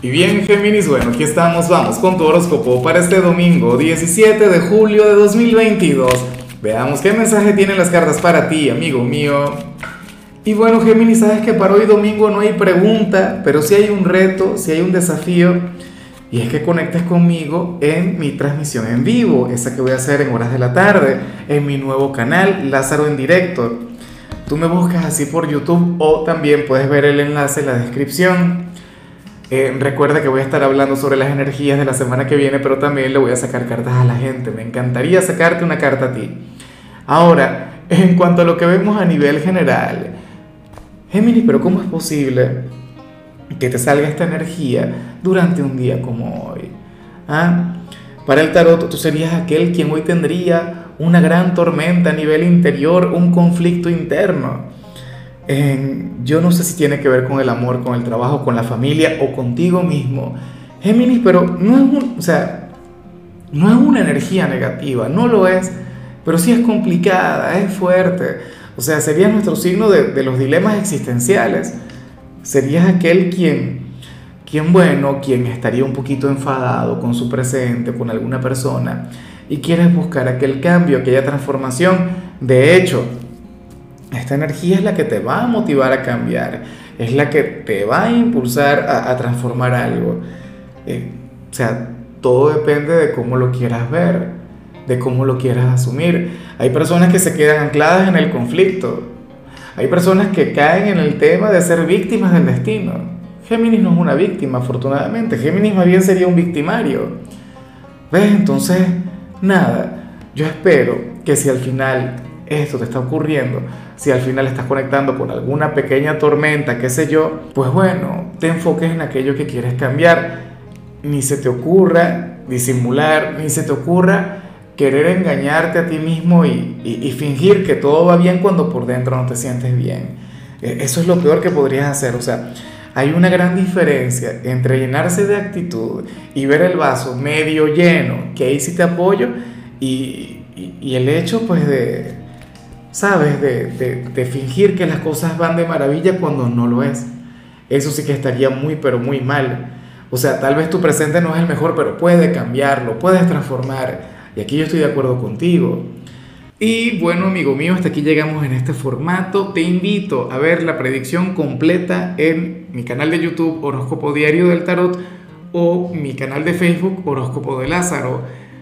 Y bien, Géminis, bueno, aquí estamos, vamos con tu horóscopo para este domingo 17 de julio de 2022. Veamos qué mensaje tienen las cartas para ti, amigo mío. Y bueno, Géminis, sabes que para hoy domingo no hay pregunta, pero sí hay un reto, sí hay un desafío, y es que conectes conmigo en mi transmisión en vivo, esa que voy a hacer en horas de la tarde, en mi nuevo canal, Lázaro en directo. Tú me buscas así por YouTube o también puedes ver el enlace en la descripción. Eh, recuerda que voy a estar hablando sobre las energías de la semana que viene, pero también le voy a sacar cartas a la gente. Me encantaría sacarte una carta a ti. Ahora, en cuanto a lo que vemos a nivel general, Géminis, pero ¿cómo es posible que te salga esta energía durante un día como hoy? ¿Ah? Para el tarot, tú serías aquel quien hoy tendría una gran tormenta a nivel interior, un conflicto interno yo no sé si tiene que ver con el amor, con el trabajo, con la familia o contigo mismo. Géminis, pero no es, o sea, no es una energía negativa, no lo es, pero sí es complicada, es fuerte. O sea, sería nuestro signo de, los dilemas existenciales. Serías aquel quien, quien, bueno, quien estaría un poquito enfadado con su presente, con alguna persona, y quieres buscar aquel cambio, aquella transformación. De hecho, esta energía es la que te va a motivar a cambiar, es la que te va a impulsar a, transformar algo. Eh, o sea, todo depende de cómo lo quieras ver, de cómo lo quieras asumir. Hay personas que se quedan ancladas en el conflicto. Hay personas que caen en el tema de ser víctimas del destino. Géminis no es una víctima, afortunadamente. Géminis más bien sería un victimario. ¿Ves? Entonces, nada. Yo espero que si al final esto te está ocurriendo, si al final estás conectando con alguna pequeña tormenta, qué sé yo, pues bueno, te enfoques en aquello que quieres cambiar. Ni se te ocurra disimular, ni se te ocurra querer engañarte a ti mismo y, fingir que todo va bien cuando por dentro no te sientes bien. E, eso es lo peor que podrías hacer. O sea, hay una gran diferencia entre llenarse de actitud y ver el vaso medio lleno, que ahí sí te apoyo, y, y el hecho pues de, ¿sabes? De, fingir que las cosas van de maravilla cuando no lo es. Eso sí que estaría muy, pero muy mal. O sea, tal vez tu presente no es el mejor, pero puede cambiarlo, puedes transformar. Y aquí yo estoy de acuerdo contigo. Y bueno, amigo mío, hasta aquí llegamos en este formato. Te invito a ver la predicción completa en mi canal de YouTube Horóscopo Diario del Tarot o mi canal de Facebook Horóscopo de Lázaro.